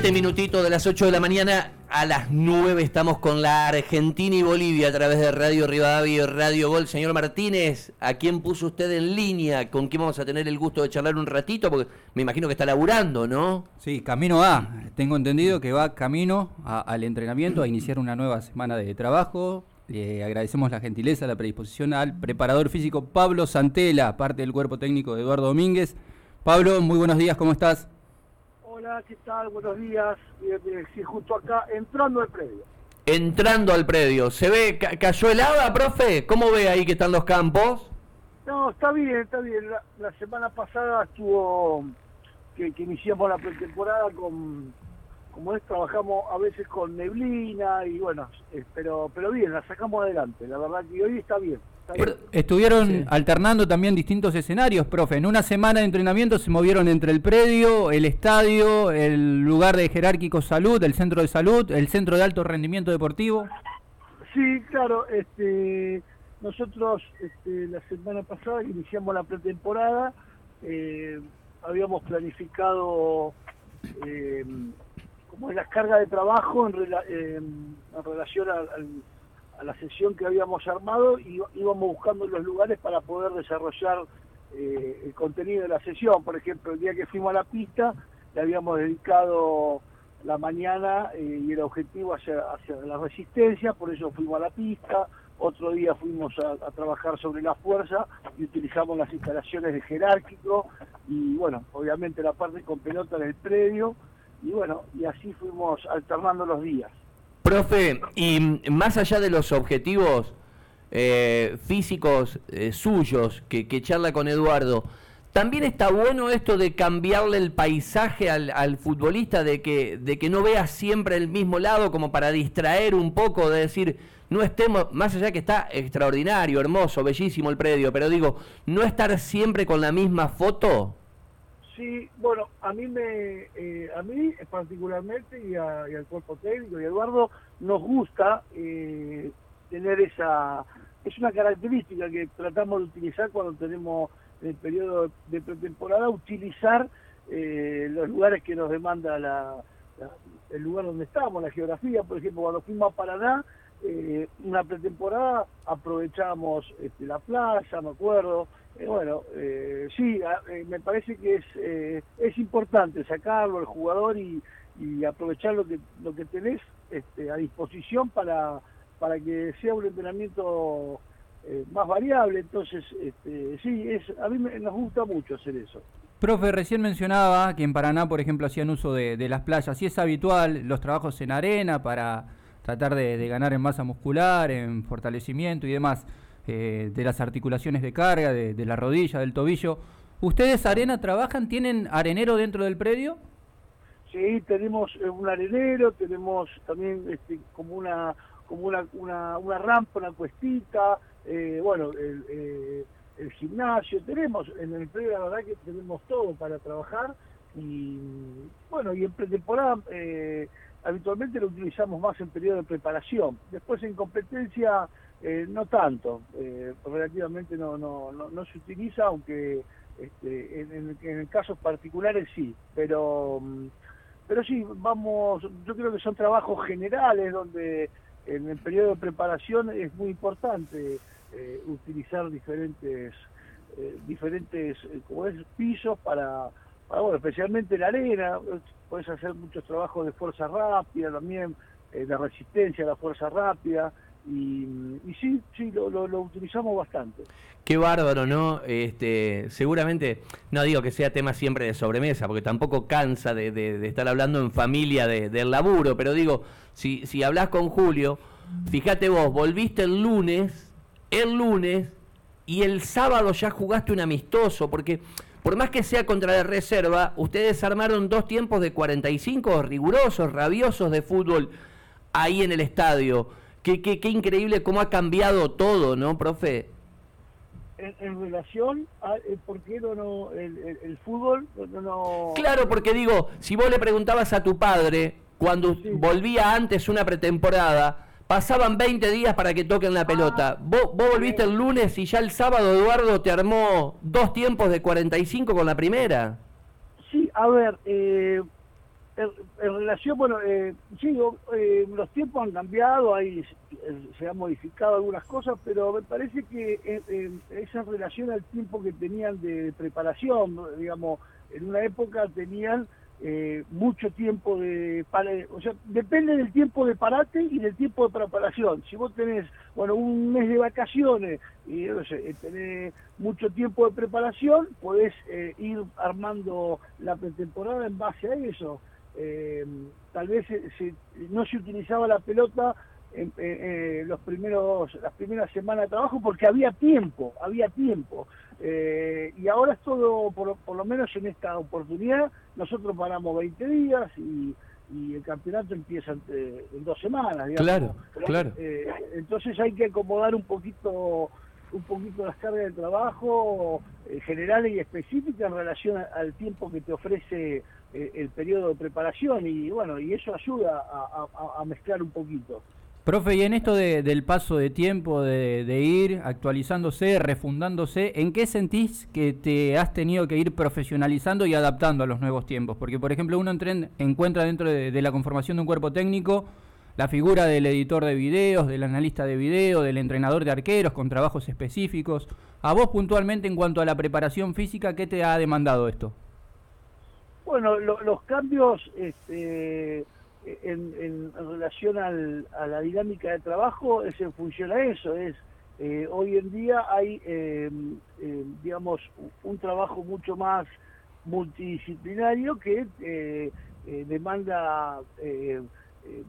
Siete minutitos de las 8 de la mañana a las 9 estamos con la Argentina y Bolivia a través de Radio Rivadavia y Radio Gol. Señor Martínez, ¿a quién puso usted en línea? ¿Con quién vamos a tener el gusto de charlar un ratito? Porque me imagino que está laburando, ¿no? Sí, camino a. Tengo entendido que va camino al entrenamiento, a iniciar una nueva semana de trabajo. Le agradecemos la gentileza, la predisposición al preparador físico Pablo Santela, parte del cuerpo técnico de Eduardo Domínguez. Pablo, muy buenos días, ¿cómo estás? Hola, ¿qué tal? Buenos días. Sí, justo acá, entrando al predio. Entrando al predio. ¿Se ve, cayó helada, profe? ¿Cómo ve ahí que están los campos? No, está bien, está bien. La, semana pasada estuvo que, que iniciamos la pretemporada con, como es, trabajamos a veces con neblina y bueno, eh, pero, pero bien, la sacamos adelante. La verdad que hoy está bien. Estuvieron alternando también distintos escenarios, profe. En una semana de entrenamiento se movieron entre el predio, el estadio, el lugar de jerárquico salud, el centro de salud, el centro de alto rendimiento deportivo. Sí, claro. Este, nosotros este, la semana pasada iniciamos la pretemporada. Eh, habíamos planificado eh, como las cargas de trabajo en, relación al a la sesión que habíamos armado y íbamos buscando los lugares para poder desarrollar eh, el contenido de la sesión. Por ejemplo, el día que fuimos a la pista, le habíamos dedicado la mañana eh, y el objetivo hacia, hacia la resistencia, por eso fuimos a la pista. Otro día fuimos a, trabajar sobre la fuerza y utilizamos las instalaciones de jerárquico y bueno, obviamente la parte con pelota del predio y bueno, y así fuimos alternando los días. Profe, y más allá de los objetivos eh, físicos eh, suyos que, charla con Eduardo, también está bueno esto de cambiarle el paisaje al, futbolista, de que, de que no vea siempre el mismo lado como para distraer un poco, de decir, no estemos, más allá que está extraordinario, hermoso, bellísimo el predio, pero digo, no estar siempre con la misma foto. Sí, bueno, a mí me, eh, a mí particularmente y, al cuerpo técnico y a Eduardo nos gusta eh, tener esa, es una característica que tratamos de utilizar cuando tenemos el periodo de pretemporada, utilizar eh, los lugares que nos demanda la, el lugar donde estamos, la geografía, por ejemplo, cuando fuimos a Paraná, eh, una pretemporada aprovechamos este, la playa, me acuerdo. Eh, bueno, eh, sí, eh, me parece que es, es importante sacarlo el jugador y, aprovechar lo que, lo que tenés este, a disposición para, para que sea un entrenamiento más variable. Entonces, este, sí, es, a mí me, nos gusta mucho hacer eso. Profe, recién mencionaba que en Paraná, por ejemplo, hacían uso de, las playas. ¿Sí es habitual los trabajos en arena para tratar de, ganar en masa muscular, en fortalecimiento y demás, eh, de las articulaciones de carga, de, la rodilla, del tobillo. ¿Ustedes, Arena, trabajan? ¿Tienen arenero dentro del predio? Sí, tenemos eh, un arenero, tenemos también este, como una como una, una, rampa, una cuestita, eh, bueno, el, el, gimnasio, tenemos en el predio la verdad que tenemos todo para trabajar y bueno, y en pretemporada eh, habitualmente lo utilizamos más en periodo de preparación. Después en competencia eh, no tanto, eh, relativamente no, no, no, se utiliza, aunque este, en, en, casos particulares sí, pero, mm, pero sí, vamos, yo creo que son trabajos generales donde en el periodo de preparación es muy importante eh, utilizar diferentes, diferentes como es, pisos para Ah, bueno, especialmente la arena, puedes hacer muchos trabajos de fuerza rápida también, eh, de resistencia a la fuerza rápida, y, sí, sí, lo, lo, utilizamos bastante. Qué bárbaro, ¿no? Este, seguramente, no digo que sea tema siempre de sobremesa, porque tampoco cansa de, de, estar hablando en familia de, del laburo, pero digo, si, si hablas con Julio, fíjate vos, volviste el lunes, el lunes, y el sábado ya jugaste un amistoso, porque por más que sea contra la reserva, ustedes armaron dos tiempos de 45 rigurosos, rabiosos de fútbol ahí en el estadio. Qué, qué, qué increíble cómo ha cambiado todo, ¿no, profe? En, relación a eh, por qué no, el, fútbol no, Claro, porque digo, si vos le preguntabas a tu padre cuando volvía antes una pretemporada, pasaban 20 días para que toquen la pelota. Ah. vos, volviste el lunes y ya el sábado Eduardo te armó dos tiempos de 45 con la primera. Sí, a ver, eh, en, relación, bueno, eh, sí, eh, los tiempos han cambiado, ahí se han modificado algunas cosas, pero me parece que eh, esa relación al tiempo que tenían de preparación, digamos, en una época tenían eh, mucho tiempo de o sea depende del tiempo de parate y del tiempo de preparación. Si vos tenés bueno un mes de vacaciones y no sé, tenés mucho tiempo de preparación podés eh, ir armando la pretemporada en base a eso eh, tal vez no se utilizaba la pelota en, los primeros las primeras semanas de trabajo porque había tiempo había tiempo eh, y ahora es todo, por, por, lo menos en esta oportunidad, nosotros paramos 20 días y, el campeonato empieza en dos semanas. Digamos. Claro, claro. Eh, entonces hay que acomodar un poquito un poquito las cargas de trabajo eh, generales y específicas en relación al tiempo que te ofrece el periodo de preparación y bueno, y eso ayuda a mezclar un poquito. Profe, y en esto del paso de tiempo, de, ir actualizándose, refundándose, ¿en qué sentís que te has tenido que ir profesionalizando y adaptando a los nuevos tiempos? Porque, por ejemplo, uno encuentra dentro de, la conformación de un cuerpo técnico la figura del editor de videos, del analista de video, del entrenador de arqueros con trabajos específicos. A vos puntualmente en cuanto a la preparación física, ¿qué te ha demandado esto? Bueno, los cambios... Este en, relación a la dinámica de trabajo es en función a eso, es eh, hoy en día hay, eh, eh, digamos, un trabajo mucho más multidisciplinario que demanda,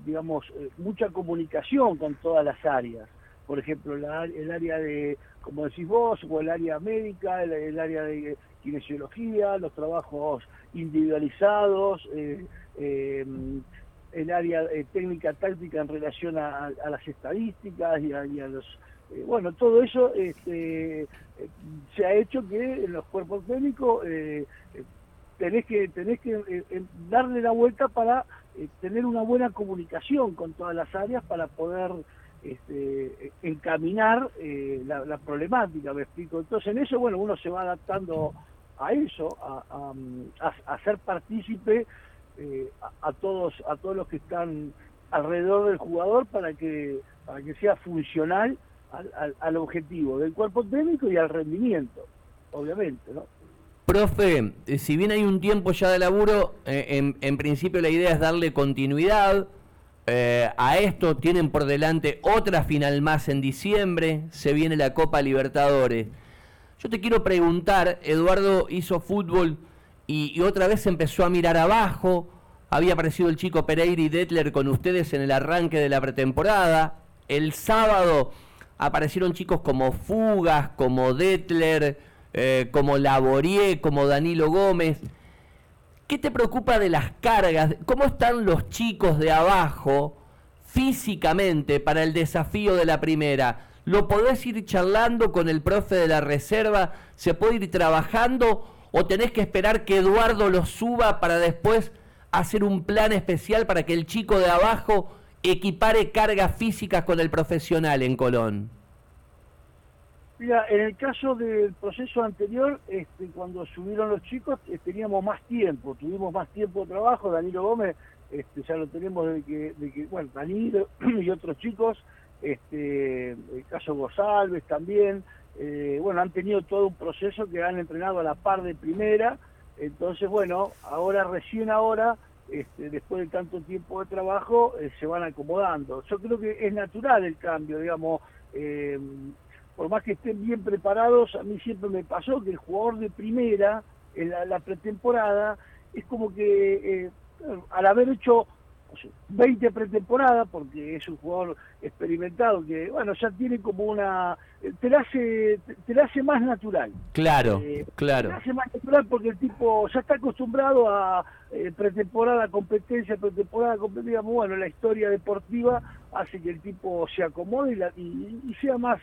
digamos, mucha comunicación con todas las áreas. Por ejemplo, el área de, como decís vos, o el área médica, el, área de kinesiología, los trabajos individualizados, el área eh, técnica táctica en relación a, las estadísticas y a, los eh, bueno todo eso este, eh, se ha hecho que en los cuerpos técnicos tenés que tenés que darle la vuelta para tener una buena comunicación con todas las áreas para poder este, encaminar la, la, problemática me explico. Entonces en eso bueno uno se va adaptando a eso a, a, a partícipe eh, a, todos a todos los que están alrededor del jugador para que para que sea funcional al, objetivo del cuerpo técnico y al rendimiento obviamente no profe eh, si bien hay un tiempo ya de laburo eh, en, principio la idea es darle continuidad a esto tienen por delante otra final más en diciembre se viene la Copa Libertadores yo te quiero preguntar Eduardo hizo fútbol y, otra vez empezó a mirar abajo. Había aparecido el chico Pereira y Detler con ustedes en el arranque de la pretemporada. El sábado aparecieron chicos como Fugas, como Detler, eh, como Laborier, como Danilo Gómez. ¿Qué te preocupa de las cargas? ¿Cómo están los chicos de abajo físicamente para el desafío de la primera? ¿Lo podés ir charlando con el profe de la reserva? ¿Se puede ir trabajando? o tenés que esperar que Eduardo lo suba para después hacer un plan especial para que el chico de abajo equipare cargas físicas con el profesional en Colón? Mira, en el caso del proceso anterior, este, cuando subieron los chicos, eh, teníamos más tiempo, tuvimos más tiempo de trabajo. Danilo Gómez, este, ya lo tenemos de que, de que, bueno, Danilo y otros chicos, este, el caso González también, eh, bueno, han tenido todo un proceso que han entrenado a la par de primera, entonces, bueno, ahora, recién ahora, este, después de tanto tiempo de trabajo, eh, se van acomodando. Yo creo que es natural el cambio, digamos, eh, por más que estén bien preparados, a mí siempre me pasó que el jugador de primera, en la pretemporada, es como que al haber hecho 20 pretemporadas, porque es un jugador experimentado que, bueno, ya tiene como una... te la hace, te, hace más natural. Claro, eh, claro. Te hace más natural porque el tipo ya está acostumbrado a eh, pretemporada, competencia, pretemporada, competencia. Bueno, la historia deportiva hace que el tipo se acomode y, sea más...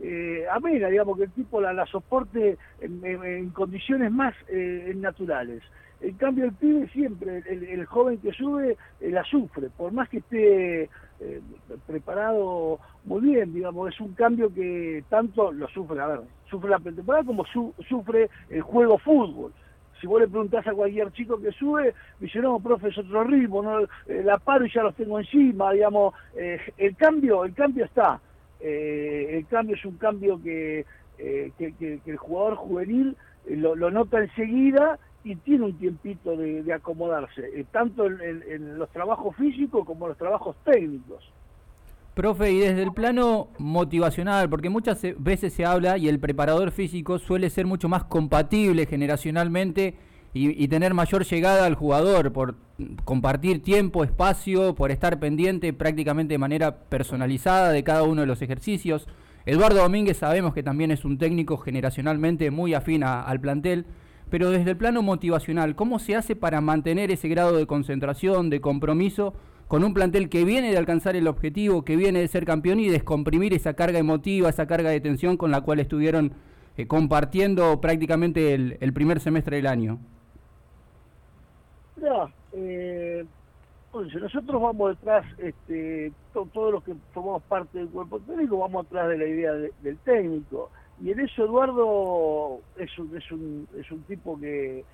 Eh, amena, digamos, que el tipo la, la soporte en, condiciones más eh, naturales. En cambio, el pibe siempre, el, joven que sube, eh, la sufre, por más que esté eh, preparado muy bien, digamos, es un cambio que tanto lo sufre, a ver, sufre la pretemporada como sufre el juego fútbol. si vos le preguntás a cualquier chico que sube, dice, no, profe, es otro ritmo, no, eh, la paro y ya los tengo encima, digamos, eh, el cambio, el cambio está, el cambio es un cambio que, que, el jugador juvenil lo, nota enseguida y tiene un tiempito de, acomodarse, tanto en los trabajos físicos como en los trabajos técnicos. Profe, y desde el plano motivacional, porque muchas veces se habla y el preparador físico suele ser mucho más compatible generacionalmente y, tener mayor llegada al jugador por compartir tiempo, espacio, por estar pendiente prácticamente de manera personalizada de cada uno de los ejercicios. Eduardo Domínguez sabemos que también es un técnico generacionalmente muy afín al plantel, pero desde el plano motivacional, ¿cómo se hace para mantener ese grado de concentración, de compromiso? con un plantel que viene de alcanzar el objetivo, que viene de ser campeón y descomprimir esa carga emotiva, esa carga de tensión con la cual estuvieron eh, compartiendo prácticamente el, primer semestre del año? Ya, eh, nosotros vamos detrás, este, todos los que formamos parte del cuerpo técnico, vamos atrás de la idea del técnico. Y en eso Eduardo es un, es un, es un tipo que,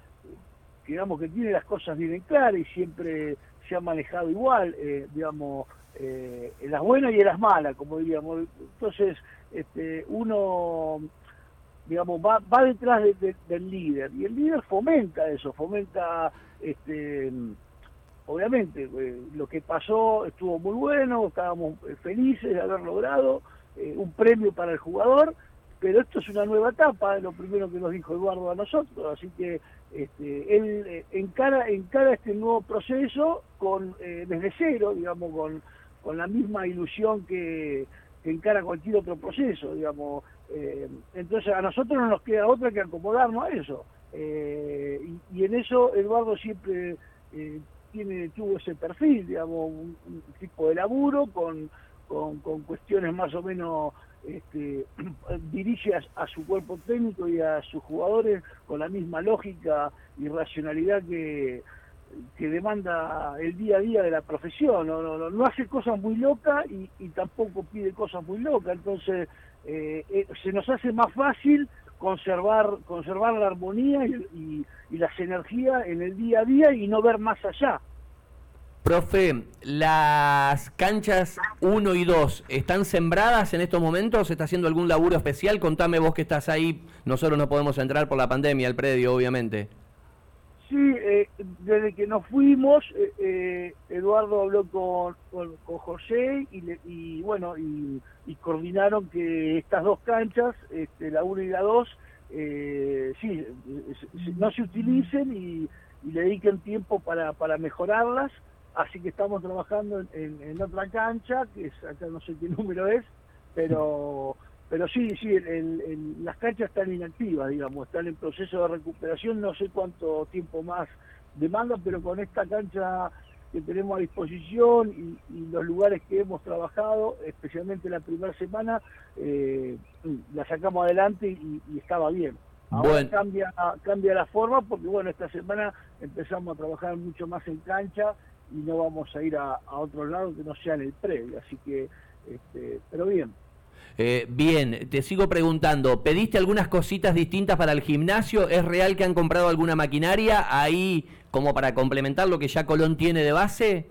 digamos, que tiene las cosas bien claras y siempre se ha manejado igual, eh, digamos, eh, en las buenas y en las malas, como diríamos. Entonces, este, uno, digamos, va, va detrás del líder y el líder fomenta eso, fomenta, este, obviamente, eh, lo que pasó estuvo muy bueno, estábamos felices de haber logrado un premio para el jugador, pero esto es una nueva etapa, es lo primero que nos dijo Eduardo a nosotros, así que este, él eh, encara, encara este nuevo proceso con eh, desde cero, digamos, con, con la misma ilusión que, encara cualquier otro proceso, digamos. Eh, entonces a nosotros no nos queda otra que acomodarnos a eso. y, en eso Eduardo siempre tiene tuvo ese perfil, digamos, un, tipo de laburo con, con, con cuestiones más o menos este, dirige a, su cuerpo técnico y a sus jugadores con la misma lógica y racionalidad que, que demanda el día a día de la profesión. No, no, no, hace cosas muy locas y, tampoco pide cosas muy locas. Entonces eh, eh, se nos hace más fácil conservar conservar la armonía y las energías en el día a día y no ver más allá. Profe, ¿las canchas 1 y 2 están sembradas en estos momentos? ¿Se está haciendo algún laburo especial? Contame vos que estás ahí. Nosotros no podemos entrar por la pandemia al predio, obviamente. Sí, eh, desde que nos fuimos, eh, eh, Eduardo habló con, con, José y, bueno, y, coordinaron que estas dos canchas, este, la 1 y la 2, sí, no se utilicen y, y le dediquen tiempo para, para mejorarlas. Así que estamos trabajando en, otra cancha, que es, acá no sé qué número es, pero pero sí, sí, las canchas están inactivas, digamos, están en proceso de recuperación, no sé cuánto tiempo más demanda, pero con esta cancha que tenemos a disposición y, los lugares que hemos trabajado, especialmente la primera semana, eh, la sacamos adelante y, estaba bien. Ahora cambia, cambia la forma porque, bueno, esta semana empezamos a trabajar mucho más en cancha y no vamos a ir a, otro lado que no sea en el previo, así que, este, pero bien. Eh, bien, te sigo preguntando, ¿pediste algunas cositas distintas para el gimnasio? ¿Es real que han comprado alguna maquinaria ahí como para complementar lo que ya Colón tiene de base?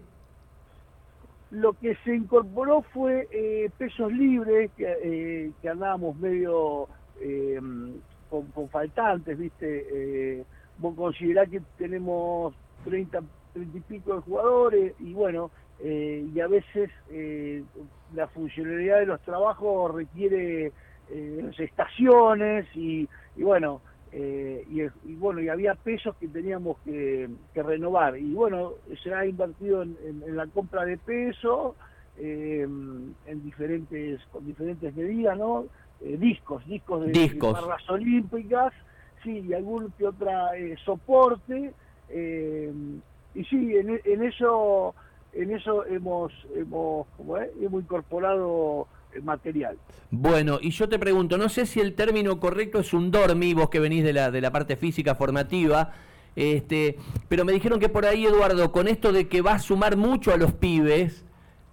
Lo que se incorporó fue eh, pesos libres, que, eh, que andábamos medio con, con, faltantes, ¿viste? vos considerás que tenemos 30 treinta y pico de jugadores y bueno, eh, y a veces eh, la funcionalidad de los trabajos requiere eh, estaciones y, bueno, y, bueno, y había pesos que teníamos que, renovar y bueno, se ha invertido en, la compra de peso en diferentes, con diferentes medidas, ¿no? discos, discos de, barras olímpicas, sí, y algún que otra soporte, y sí, en, eso en eso hemos hemos, hemos incorporado material. Bueno, y yo te pregunto, no sé si el término correcto es un dormi, vos que venís de la, de la parte física formativa, este, pero me dijeron que por ahí, Eduardo, con esto de que va a sumar mucho a los pibes,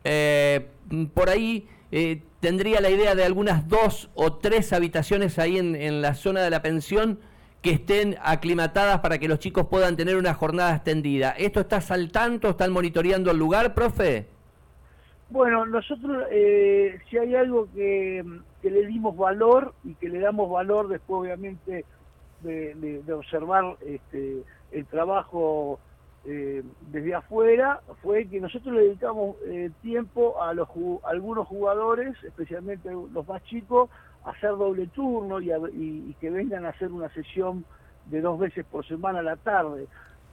eh, por ahí eh, tendría la idea de algunas dos o tres habitaciones ahí en, en la zona de la pensión que estén aclimatadas para que los chicos puedan tener una jornada extendida. ¿Esto está al tanto? ¿Están monitoreando el lugar, profe? Bueno, nosotros, eh, si hay algo que, le dimos valor y que le damos valor después, obviamente, de, observar este, el trabajo eh, desde afuera, fue que nosotros le dedicamos eh, tiempo a, los, algunos jugadores, especialmente los más chicos, a hacer doble turno y, y que vengan a hacer una sesión de dos veces por semana a la tarde.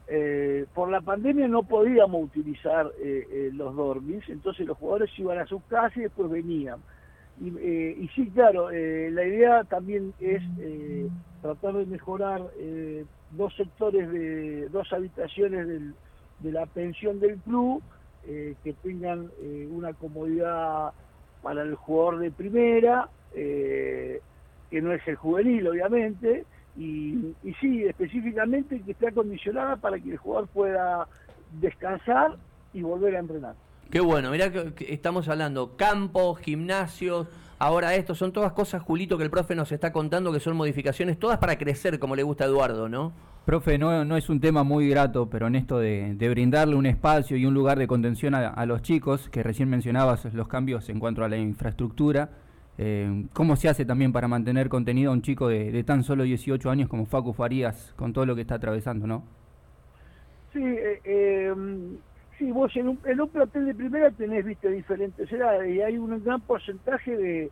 Eh, por la pandemia no podíamos utilizar eh, eh, los dormis, entonces los jugadores iban a sus casas y después venían. Y, sí, claro, la idea también es tratar de mejorar dos sectores de dos habitaciones de la pensión del club que tengan una comodidad para el jugador de primera, que no es el juvenil, obviamente, y, sí, específicamente que esté acondicionada para que el jugador pueda descansar y volver a entrenar. Qué bueno, mirá que, estamos hablando campos, gimnasios, ahora esto, son todas cosas, Julito, que el profe nos está contando que son modificaciones, todas para crecer, como le gusta a Eduardo, ¿no? Profe, no, no es un tema muy grato, pero en esto de, brindarle un espacio y un lugar de contención a los chicos, que recién mencionabas los cambios en cuanto a la infraestructura, eh, ¿Cómo se hace también para mantener contenido a un chico de, tan solo 18 años como Facu Farías con todo lo que está atravesando, no? Sí, eh, em, sí vos en un, en un plantel de primera tenés, viste, diferentes edades y hay un gran porcentaje de,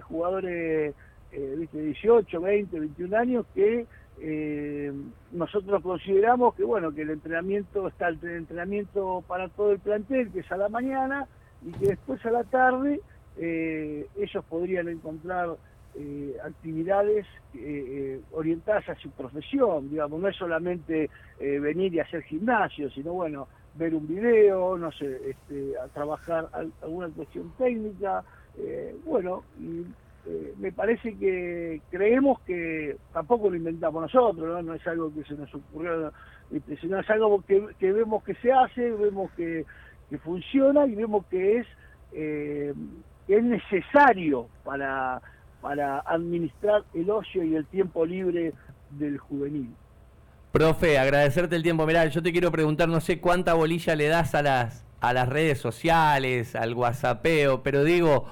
jugadores, eh, viste, 18, 20, 21 años que eh, nosotros consideramos que, bueno, que el entrenamiento está el entrenamiento para todo el plantel, que es a la mañana y que después a la tarde eh, ellos podrían encontrar eh, actividades eh, orientadas a su profesión, digamos, no es solamente venir y hacer gimnasio, sino bueno, ver un video, no sé, este, trabajar alguna cuestión técnica, bueno, me parece que creemos que tampoco lo inventamos nosotros, no, es algo que se nos ocurrió, este, sino es algo que, vemos que se hace, vemos que, que funciona y vemos que es es necesario para, para administrar el ocio y el tiempo libre del juvenil. Profe, agradecerte el tiempo. Mirá, yo te quiero preguntar, no sé cuánta bolilla le das a las, a las redes sociales, al whatsappeo, pero digo,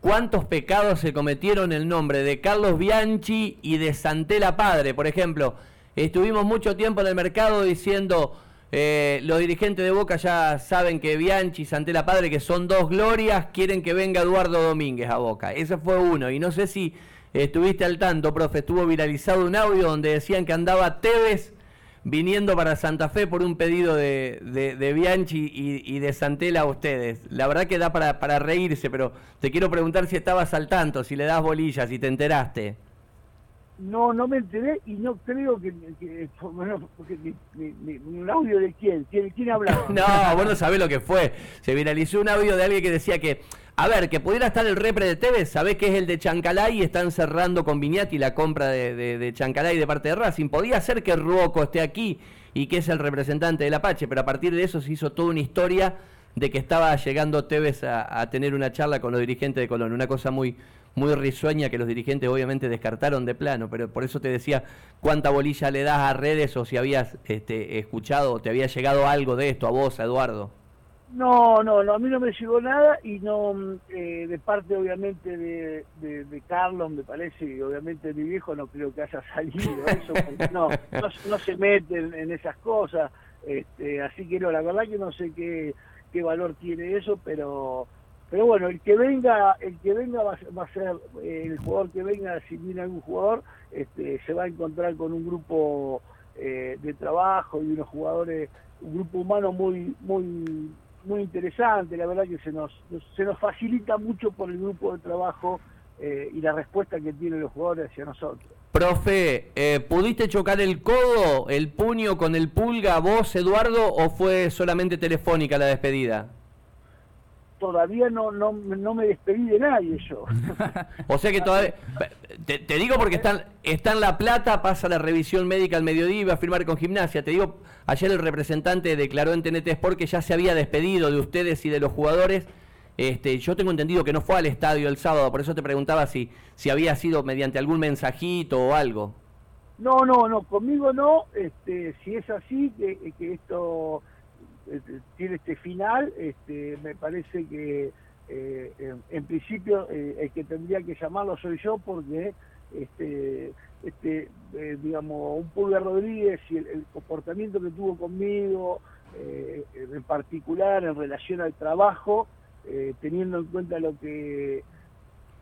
¿cuántos pecados se cometieron en el nombre de Carlos Bianchi y de Santela Padre? Por ejemplo, estuvimos mucho tiempo en el mercado diciendo eh, los dirigentes de Boca ya saben que Bianchi y Santela Padre, que son dos glorias, quieren que venga Eduardo Domínguez a Boca. Ese fue uno. Y no sé si estuviste al tanto, profe, estuvo viralizado un audio donde decían que andaba Tevez viniendo para Santa Fe por un pedido de, Bianchi y, de Santela a ustedes. La verdad que da para, para reírse, pero te quiero preguntar si estabas al tanto, si le das bolillas, si te enteraste. No, no me enteré y no creo que... bueno, porque, ¿Un audio de quién? ¿Quién, quién hablaba? no, vos no sabés lo que fue. Se viralizó un audio de alguien que decía que... A ver, que pudiera estar el repre de Tevez, sabés que es el de Chancalay y están cerrando con Viñati la compra de, de, Chancalay de parte de Racing. Podía ser que Ruoco esté aquí y que es el representante del Apache, pero a partir de eso se hizo toda una historia de que estaba llegando Tevez a, a tener una charla con los dirigentes de Colón. Una cosa muy, muy risueña que los dirigentes obviamente descartaron de plano, pero por eso te decía cuánta bolilla le das a redes o si habías este, escuchado o te había llegado algo de esto a vos, a Eduardo. No, no, no, a mí no me llegó nada y no, eh, de parte obviamente de, de, Carlos, me parece, y obviamente mi viejo no creo que haya salido eso, no, no, se mete en, esas cosas, este, así que no, la verdad que no sé qué, qué valor tiene eso, pero pero bueno, el que venga, el que venga va, a ser, eh, el jugador que venga, si viene algún jugador, este, se va a encontrar con un grupo eh, de trabajo y unos jugadores, un grupo humano muy, muy, muy interesante, la verdad que se nos, se nos facilita mucho por el grupo de trabajo eh, y la respuesta que tienen los jugadores hacia nosotros. Profe, ¿pudiste chocar el codo, el puño con el pulga vos, Eduardo, o fue solamente telefónica la despedida? Todavía no, no, no me despedí de nadie yo. o sea que todavía... Te, digo porque está, está en La Plata, pasa la revisión médica al mediodía y va a firmar con gimnasia. Te digo, ayer el representante declaró en TNT Sport que ya se había despedido de ustedes y de los jugadores. Este, yo tengo entendido que no fue al estadio el sábado, por eso te preguntaba si, si había sido mediante algún mensajito o algo. No, no, no, conmigo no. Este, si es así, que, que esto tiene este final, este, me parece que eh, en, principio eh, el que tendría que llamarlo soy yo porque este, este eh, digamos, un Pulga Rodríguez y el, comportamiento que tuvo conmigo, en particular en relación al trabajo, teniendo en cuenta lo que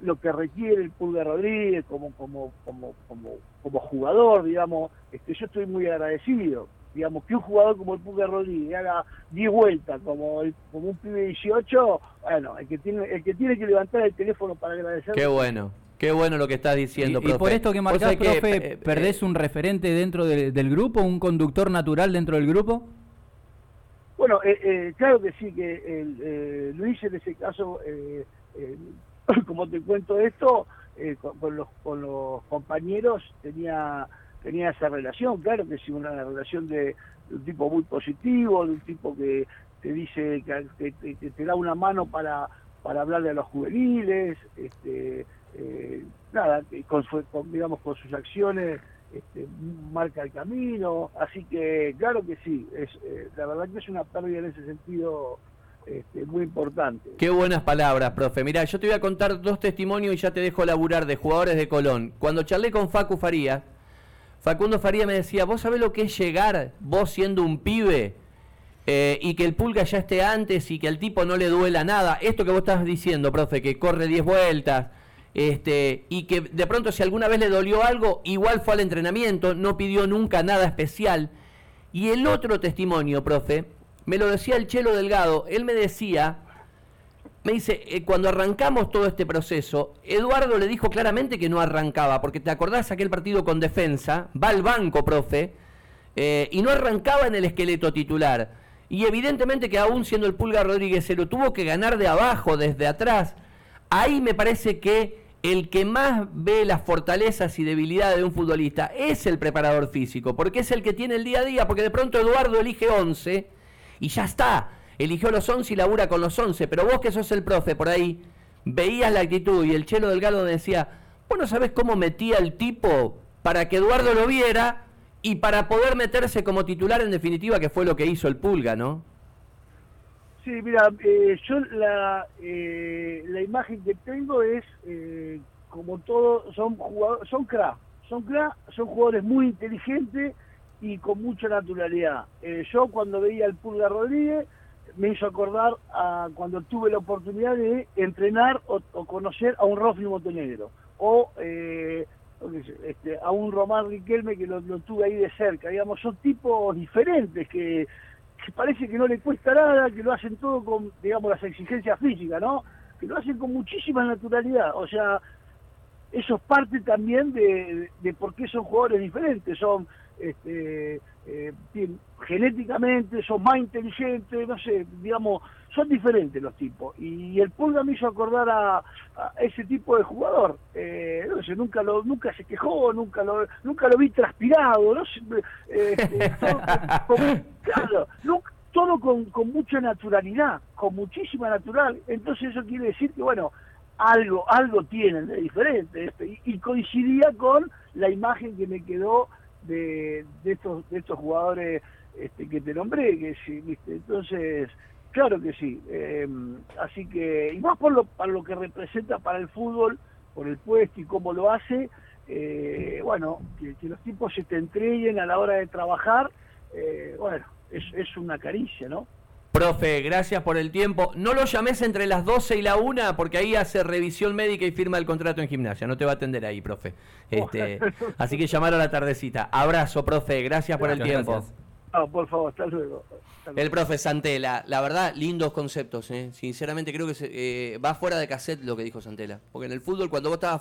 lo que requiere el Pulga Rodríguez como, como, como, como, como jugador, digamos, este, yo estoy muy agradecido. Digamos, que un jugador como el Pulga Rodríguez haga 10 vueltas como, como un pibe de 18, bueno, el que, tiene, el que tiene que levantar el teléfono para agradecer. Qué bueno. Qué bueno lo que estás diciendo, y, por esto que marcás, profe, eh, ¿perdés eh, un referente dentro del grupo, un conductor natural dentro del grupo? Bueno, eh, claro que sí, que Luis en ese caso como te cuento esto, eh, con, los, con los compañeros tenía, tenía esa relación, claro que sí, una relación de, un tipo muy positivo, de un tipo que te dice, que, te da una mano para, para hablarle a los juveniles, este, eh, nada, con, digamos, con sus acciones este, marca el camino, así que claro que sí, es, eh, la verdad que es una pérdida en ese sentido este, muy importante. Qué buenas palabras, profe. Mira, yo te voy a contar dos testimonios y ya te dejo laburar de jugadores de Colón. Cuando charlé con Facu Faría, Facundo Faría me decía, ¿vos sabés lo que es llegar, vos siendo un pibe, eh, y que el pulga ya esté antes y que al tipo no le duela nada? Esto que vos estás diciendo, profe, que corre 10 vueltas, este, y que de pronto si alguna vez le dolió algo, igual fue al entrenamiento, no pidió nunca nada especial. Y el otro testimonio, profe, me lo decía el Chelo Delgado, él me decía, me dice, eh, cuando arrancamos todo este proceso, Eduardo le dijo claramente que no arrancaba, porque te acordás aquel partido con defensa, va al banco, profe, eh, y no arrancaba en el esqueleto titular. Y evidentemente que aún siendo el Pulga Rodríguez se lo tuvo que ganar de abajo, desde atrás. Ahí me parece que el que más ve las fortalezas y debilidades de un futbolista es el preparador físico, porque es el que tiene el día a día, porque de pronto Eduardo elige 11 y ya está. Eligió los 11 y labura con los 11. Pero vos que sos el profe por ahí, veías la actitud y el Chelo Delgado decía, vos no sabés cómo metía el tipo para que Eduardo lo viera y para poder meterse como titular en definitiva, que fue lo que hizo el Pulga, ¿no? Sí, mira, eh, yo la, eh, la imagen que tengo es, eh, como todo, son jugadores, son crack, son crack, son jugadores muy inteligentes y con mucha naturalidad. Eh, yo cuando veía al Pulga Rodríguez me hizo acordar a cuando tuve la oportunidad de entrenar o, conocer a un Rofli Montenegro o eh, este, a un Román Riquelme que lo, tuve ahí de cerca. Digamos, son tipos diferentes que, parece que no le cuesta nada, que lo hacen todo con, digamos, las exigencias físicas, ¿no? Que lo hacen con muchísima naturalidad. O sea, eso es parte también de, de por qué son jugadores diferentes. Son este, eh, genéticamente son más inteligentes, no sé, digamos, son diferentes los tipos. Y el Pulga me hizo acordar a, ese tipo de jugador. Eh, no sé, nunca lo, nunca se quejó, nunca lo, nunca lo vi transpirado, no sé, este, todo, todo con, con mucha naturalidad, con muchísima natural. Entonces eso quiere decir que bueno, algo, algo tienen de diferente. Este, y coincidía con la imagen que me quedó de, de, estos, de estos jugadores este, que te nombré, que sí, ¿viste? Entonces, claro que sí. Eh, así que, y más por lo, para lo que representa para el fútbol, por el puesto y cómo lo hace, eh, bueno, que, los tipos se te entreguen a la hora de trabajar, eh, bueno, es, es una caricia, ¿no? Profe, gracias por el tiempo. No lo llames entre las 12 y la 1 porque ahí hace revisión médica y firma el contrato en gimnasia. No te va a atender ahí, profe. Este, así que llamar a la tardecita. Abrazo, profe. Gracias por el tiempo. No, por favor, hasta luego. El profe Santela. La verdad, lindos conceptos. ¿eh? Sinceramente creo que se, eh, va fuera de cassette lo que dijo Santela. Porque en el fútbol, cuando vos estabas fuera